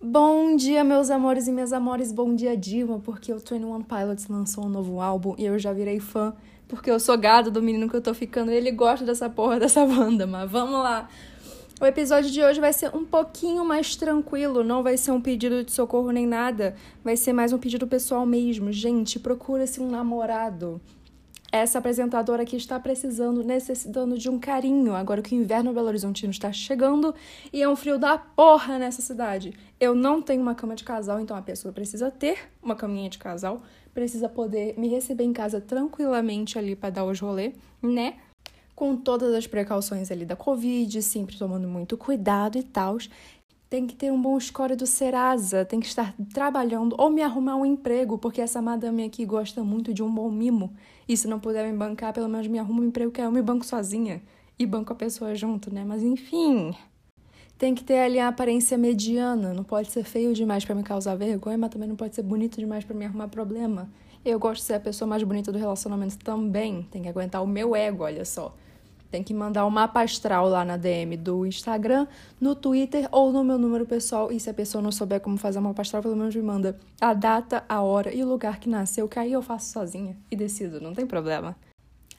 Bom dia, meus amores e minhas amores. Bom dia, Dilma, porque o 21 Pilots lançou um novo álbum e eu já virei fã, porque eu sou gado do menino que eu tô ficando e ele gosta dessa porra dessa banda, mas vamos lá. O episódio de hoje vai ser um pouquinho mais tranquilo, não vai ser um pedido de socorro nem nada, vai ser mais um pedido pessoal mesmo. Gente, procura-se um namorado. Essa apresentadora aqui está precisando, necessitando de um carinho, agora que o inverno Belo Horizontino está chegando e é um frio da porra nessa cidade. Eu não tenho uma cama de casal, então a pessoa precisa ter uma caminha de casal, precisa poder me receber em casa tranquilamente ali para dar os rolê, né? Com todas as precauções ali da Covid, sempre tomando muito cuidado e tal tem que ter um bom score do Serasa, tem que estar trabalhando ou me arrumar um emprego, porque essa madame aqui gosta muito de um bom mimo. E se não puder me bancar, pelo menos me arruma um emprego que eu me banco sozinha. E banco a pessoa junto, né? Mas enfim. Tem que ter ali a aparência mediana, não pode ser feio demais para me causar vergonha, mas também não pode ser bonito demais para me arrumar problema. Eu gosto de ser a pessoa mais bonita do relacionamento também, tem que aguentar o meu ego, olha só. Tem que mandar o um mapa astral lá na DM do Instagram, no Twitter ou no meu número pessoal. E se a pessoa não souber como fazer o mapa astral, pelo menos me manda a data, a hora e o lugar que nasceu, que aí eu faço sozinha e decido, não tem problema.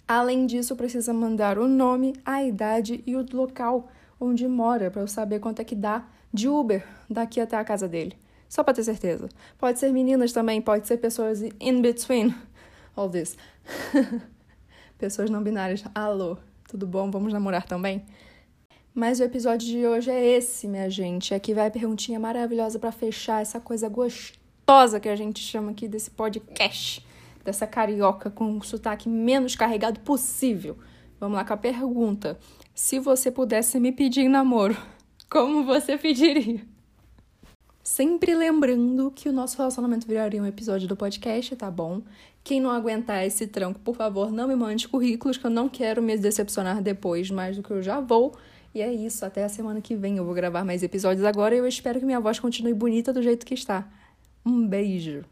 Além disso, precisa mandar o nome, a idade e o local onde mora para eu saber quanto é que dá de Uber daqui até a casa dele. Só para ter certeza. Pode ser meninas também, pode ser pessoas in between all this. pessoas não binárias. Alô tudo bom? Vamos namorar também? Mas o episódio de hoje é esse, minha gente. Aqui vai a perguntinha maravilhosa para fechar essa coisa gostosa que a gente chama aqui desse podcast, dessa carioca com o sotaque menos carregado possível. Vamos lá com a pergunta. Se você pudesse me pedir namoro, como você pediria? Sempre lembrando que o nosso relacionamento viraria um episódio do podcast, tá bom? Quem não aguentar esse tranco, por favor, não me mande currículos, que eu não quero me decepcionar depois mais do que eu já vou. E é isso, até a semana que vem eu vou gravar mais episódios agora e eu espero que minha voz continue bonita do jeito que está. Um beijo!